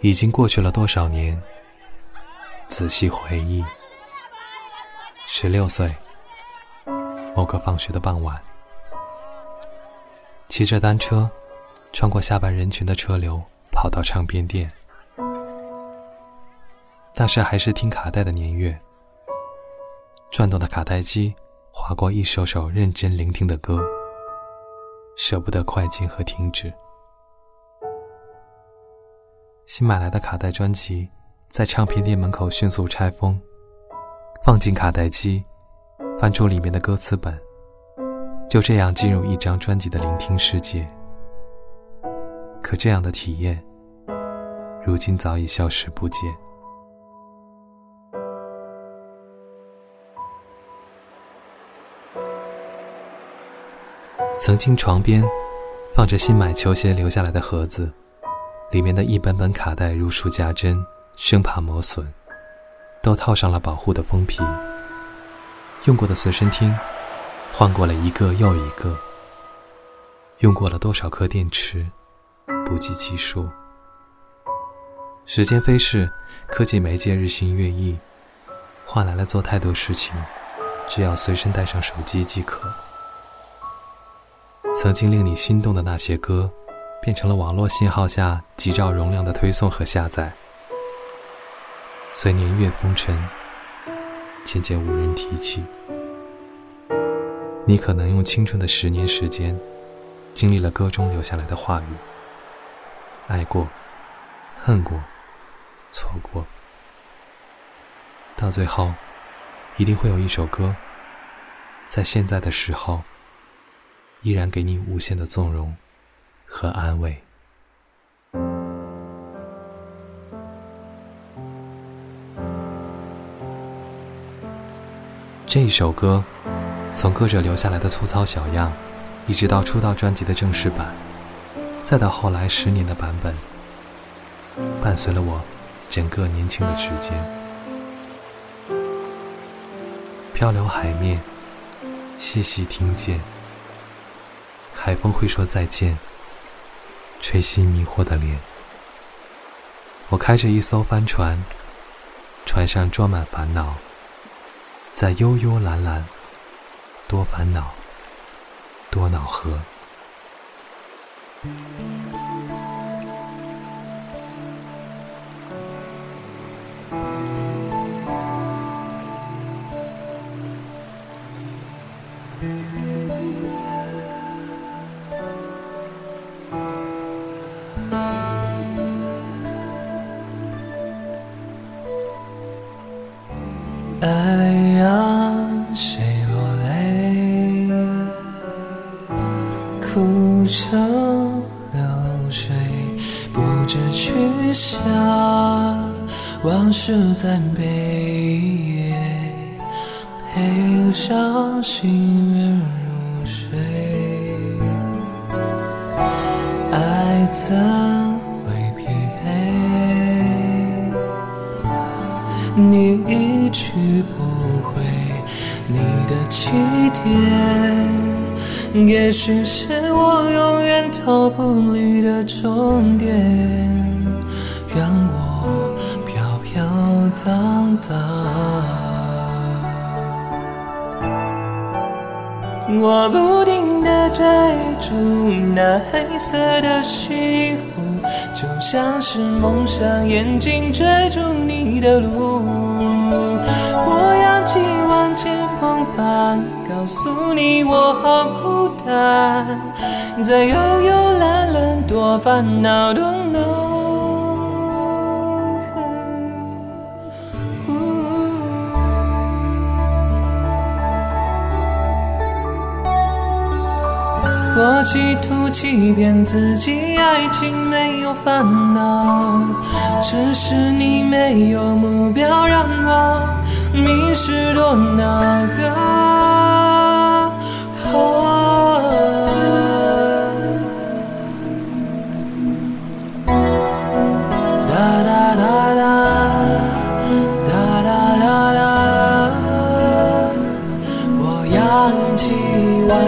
已经过去了多少年？仔细回忆，十六岁，某个放学的傍晚，骑着单车，穿过下班人群的车流，跑到唱片店。那时还是听卡带的年月，转动的卡带机划过一首首认真聆听的歌，舍不得快进和停止。新买来的卡带专辑，在唱片店门口迅速拆封，放进卡带机，翻出里面的歌词本，就这样进入一张专辑的聆听世界。可这样的体验，如今早已消失不见。曾经床边放着新买球鞋留下来的盒子，里面的一本本卡带如数家珍，生怕磨损，都套上了保护的封皮。用过的随身听，换过了一个又一个。用过了多少颗电池，不计其数。时间飞逝，科技媒介日新月异，换来了做太多事情，只要随身带上手机即可。曾经令你心动的那些歌，变成了网络信号下几兆容量的推送和下载。随年月风尘，渐渐无人提起。你可能用青春的十年时间，经历了歌中留下来的话语：爱过，恨过，错过。到最后，一定会有一首歌，在现在的时候。依然给你无限的纵容和安慰。这一首歌，从歌者留下来的粗糙小样，一直到出道专辑的正式版，再到后来十年的版本，伴随了我整个年轻的时间。漂流海面，细细听见。海风会说再见，吹熄迷惑的脸。我开着一艘帆船，船上装满烦恼，在悠悠蓝蓝，多烦恼，多恼河。爱让谁落泪，哭成流水，不知去向，往事在悲，陪伤心愿入睡，爱怎你一去。不回你的起点，也许是我永远逃不离的终点，让我飘飘荡荡。我不停地追逐那黑色的幸福，就像是蒙上眼睛追逐你的路。我扬起万千风帆，告诉你我好孤单，在悠悠蓝蓝多烦恼多浓。我企图欺骗自己，爱情没有烦恼，只是你没有目标，让我迷失多恼。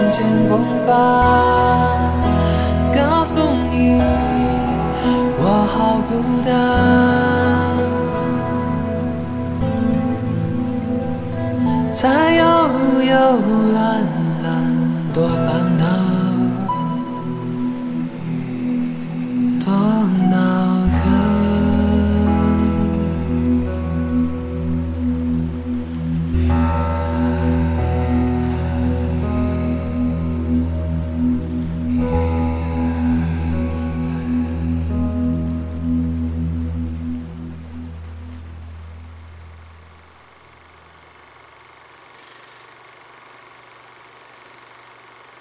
告诉你，我好好孤单。在悠悠蓝蓝多半。